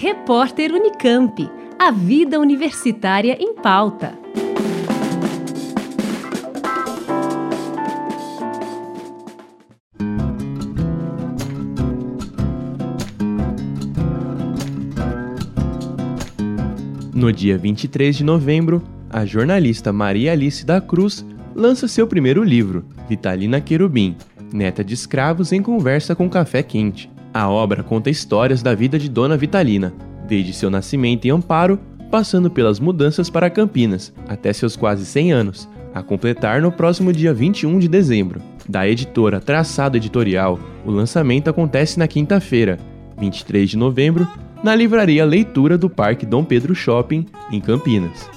Repórter Unicamp. A vida universitária em pauta. No dia 23 de novembro, a jornalista Maria Alice da Cruz lança seu primeiro livro, Vitalina Querubim, Neta de Escravos em Conversa com Café Quente. A obra conta histórias da vida de Dona Vitalina, desde seu nascimento em Amparo, passando pelas mudanças para Campinas, até seus quase 100 anos, a completar no próximo dia 21 de dezembro. Da editora Traçado Editorial, o lançamento acontece na quinta-feira, 23 de novembro, na livraria Leitura do Parque Dom Pedro Shopping, em Campinas.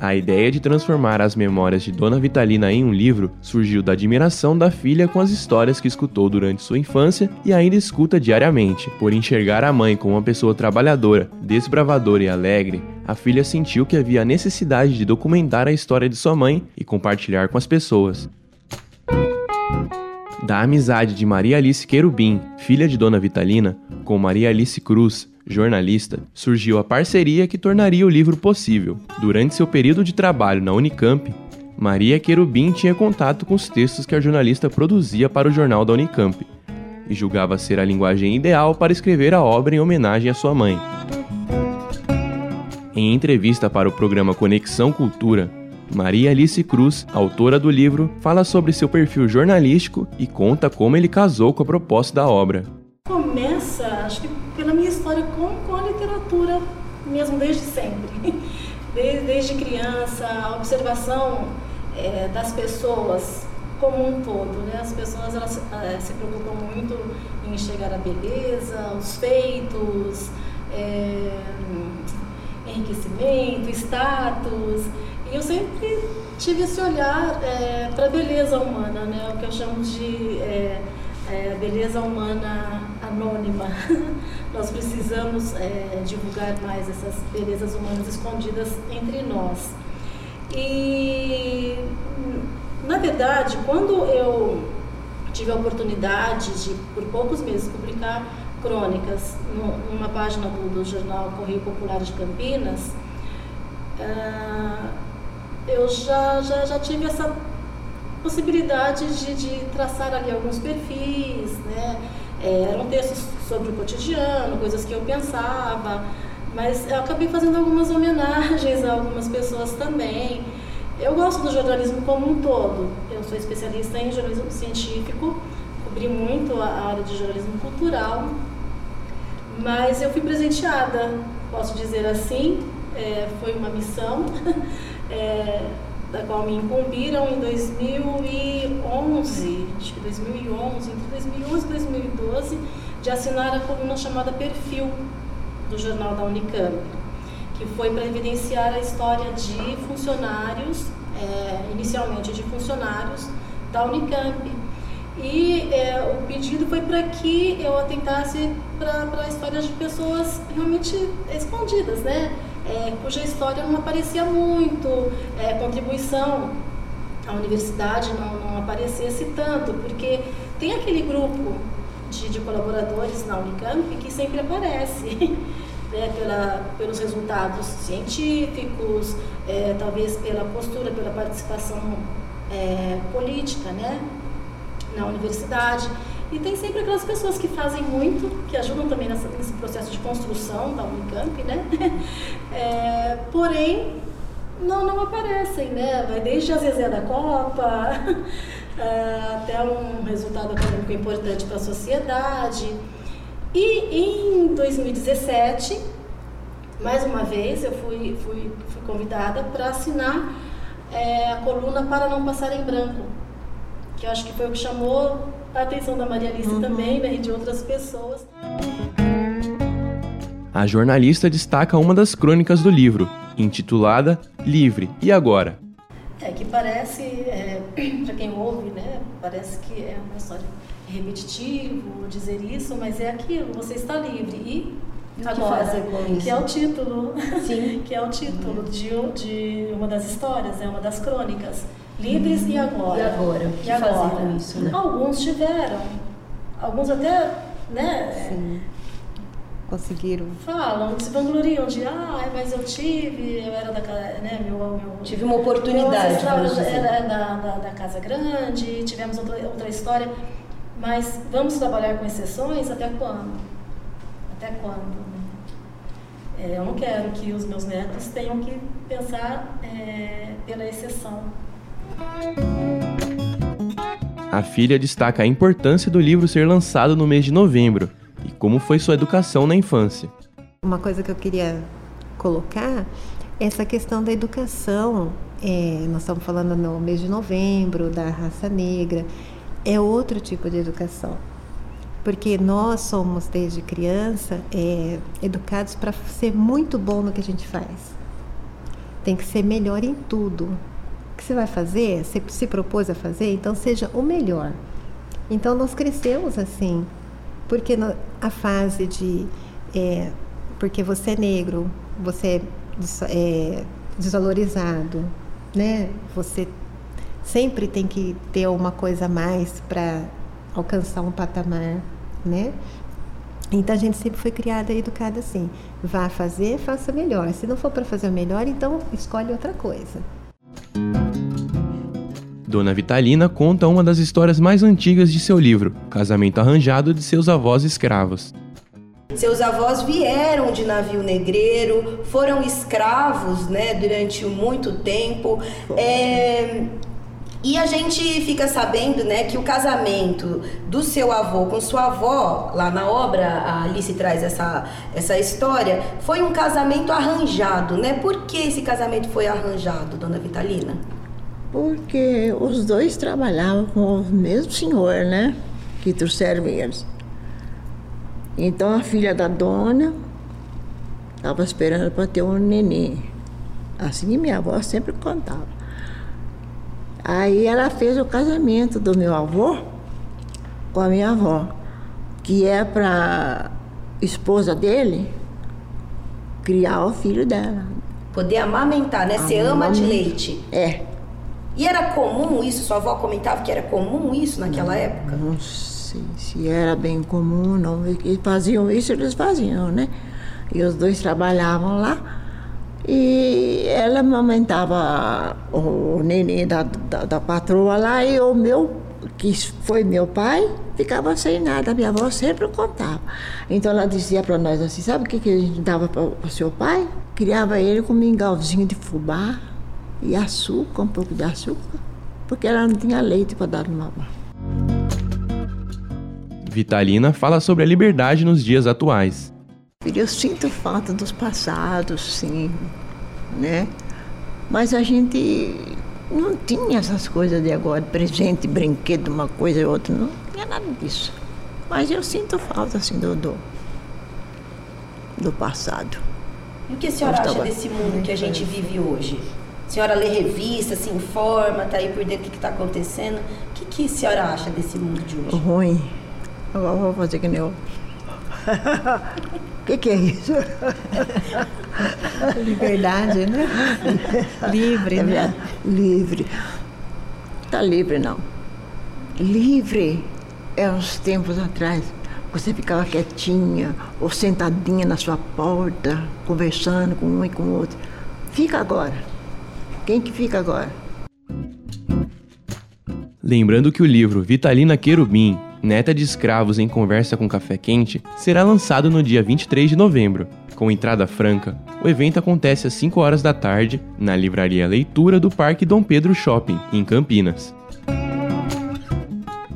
A ideia de transformar as memórias de Dona Vitalina em um livro surgiu da admiração da filha com as histórias que escutou durante sua infância e ainda escuta diariamente. Por enxergar a mãe como uma pessoa trabalhadora, desbravadora e alegre, a filha sentiu que havia a necessidade de documentar a história de sua mãe e compartilhar com as pessoas. Da amizade de Maria Alice Querubim, filha de Dona Vitalina, com Maria Alice Cruz, jornalista, surgiu a parceria que tornaria o livro possível. Durante seu período de trabalho na Unicamp, Maria Querubim tinha contato com os textos que a jornalista produzia para o jornal da Unicamp e julgava ser a linguagem ideal para escrever a obra em homenagem à sua mãe. Em entrevista para o programa Conexão Cultura, Maria Alice Cruz, autora do livro, fala sobre seu perfil jornalístico e conta como ele casou com a proposta da obra. Começa, acho que pela minha história com, com a literatura, mesmo desde sempre. Desde, desde criança, a observação é, das pessoas como um todo. Né? As pessoas elas, é, se preocupam muito em enxergar a beleza, os feitos, é, enriquecimento, status. E eu sempre tive esse olhar é, para a beleza humana, né? o que eu chamo de é, é, beleza humana anônima. nós precisamos é, divulgar mais essas belezas humanas escondidas entre nós. E, na verdade, quando eu tive a oportunidade de, por poucos meses, publicar crônicas numa página do, do jornal Correio Popular de Campinas, uh, eu já, já, já tive essa possibilidade de, de traçar ali alguns perfis, né? É, eram textos sobre o cotidiano, coisas que eu pensava, mas eu acabei fazendo algumas homenagens a algumas pessoas também. Eu gosto do jornalismo como um todo. Eu sou especialista em jornalismo científico, cobri muito a área de jornalismo cultural, mas eu fui presenteada, posso dizer assim, é, foi uma missão. É, da qual me incumbiram em 2011, acho que 2011, entre 2011 e 2012, de assinar a coluna chamada Perfil do jornal da Unicamp, que foi para evidenciar a história de funcionários, é, inicialmente de funcionários da Unicamp. E é, o pedido foi para que eu atentasse para histórias de pessoas realmente escondidas, né? É, cuja história não aparecia muito, é, contribuição à universidade não, não, aparecesse tanto, porque tem aquele grupo de, de colaboradores na Unicamp que sempre aparece. Né, pela, pelos resultados científicos, é, talvez pela postura, pela participação é, política né, na universidade. E tem sempre aquelas pessoas que fazem muito, que ajudam também nessa, nesse processo de construção da Unicamp, né? É, porém, não, não aparecem, né? Vai desde a Zezé da Copa é, até um resultado acadêmico importante para a sociedade. E em 2017, mais uma vez, eu fui, fui, fui convidada para assinar é, a coluna Para Não Passar em Branco, que eu acho que foi o que chamou a atenção da Maria Alice uhum. também né, e de outras pessoas. A jornalista destaca uma das crônicas do livro, intitulada Livre, e agora? É que parece, é, para quem ouve, né, parece que é uma história repetitivo dizer isso, mas é aquilo, você está livre e agora, que, que é o título, Sim. que é o título de, de uma das histórias, é uma das crônicas. Livres e agora. E agora? E agora? fazer isso, né? Alguns tiveram. Alguns até, né? Sim. conseguiram? Falam, se vangloriam de, ah, mas eu tive, eu era da né, meu, meu Tive uma oportunidade. Meu era da, da, da, Casa Grande, tivemos outra, outra história. Mas vamos trabalhar com exceções até quando? Até quando? É, eu não quero que os meus netos tenham que pensar é, pela exceção. A filha destaca a importância do livro ser lançado no mês de novembro e como foi sua educação na infância. Uma coisa que eu queria colocar é essa questão da educação. É, nós estamos falando no mês de novembro, da raça negra. É outro tipo de educação porque nós somos desde criança é, educados para ser muito bom no que a gente faz. Tem que ser melhor em tudo. Que você vai fazer, você se propôs a fazer, então seja o melhor. Então nós crescemos assim, porque a fase de é, porque você é negro, você é, é desvalorizado, né? Você sempre tem que ter uma coisa a mais para alcançar um patamar, né? Então a gente sempre foi criada e educada assim: vá fazer, faça melhor. Se não for para fazer o melhor, então escolhe outra coisa. Dona Vitalina conta uma das histórias mais antigas de seu livro, Casamento Arranjado de seus avós escravos. Seus avós vieram de navio negreiro, foram escravos né, durante muito tempo. É, e a gente fica sabendo, né, que o casamento do seu avô com sua avó, lá na obra a Alice traz essa, essa história, foi um casamento arranjado, né? Por que esse casamento foi arranjado, dona Vitalina? Porque os dois trabalhavam com o mesmo senhor, né? Que trouxeram eles. Então a filha da dona estava esperando para ter um neném. Assim minha avó sempre contava. Aí ela fez o casamento do meu avô com a minha avó, que é para esposa dele criar o filho dela. Poder amamentar, né? Ser ama de leite. É. E era comum isso? Sua avó comentava que era comum isso naquela não, época? Não sei se era bem comum, não. Eles faziam isso, eles faziam, né? E os dois trabalhavam lá. E ela amamentava o neném da, da, da, patroa lá e o meu, que foi meu pai, ficava sem nada. Minha avó sempre contava. Então ela dizia para nós assim: sabe o que, que a gente dava para o seu pai? Criava ele com mingauzinho de fubá e açúcar, um pouco de açúcar, porque ela não tinha leite para dar no mamar. Vitalina fala sobre a liberdade nos dias atuais. Eu sinto falta dos passados, sim, né? Mas a gente não tinha essas coisas de agora, presente, brinquedo, uma coisa e outra, não tinha nada disso. Mas eu sinto falta, assim, do, do, do passado. E o que a senhora acha desse mundo que a gente vive hoje? A senhora lê revista, se informa, tá aí por dentro do que está acontecendo. O que, que a senhora acha desse mundo de hoje? Ruim. Agora vou fazer que nem eu. O que, que é isso? Liberdade, né? Livre, né? Livre. Tá livre, não. Livre é uns tempos atrás. Você ficava quietinha ou sentadinha na sua porta, conversando com um e com o outro. Fica agora. Quem que fica agora? Lembrando que o livro Vitalina Querubim Neta de Escravos em Conversa com Café Quente, será lançado no dia 23 de novembro. Com entrada franca, o evento acontece às 5 horas da tarde na Livraria Leitura do Parque Dom Pedro Shopping, em Campinas.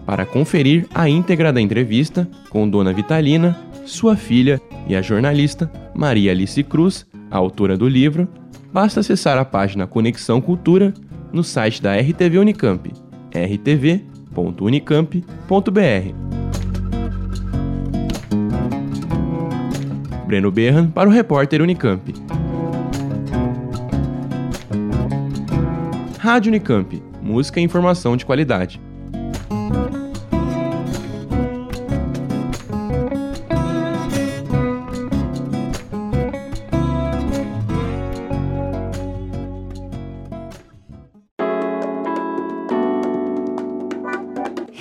Para conferir a íntegra da entrevista com Dona Vitalina, sua filha e a jornalista Maria Alice Cruz, a autora do livro, basta acessar a página Conexão Cultura no site da RTV Unicamp, rtv www.unicamp.br. Breno Berran para o repórter Unicamp. Rádio Unicamp. Música e informação de qualidade.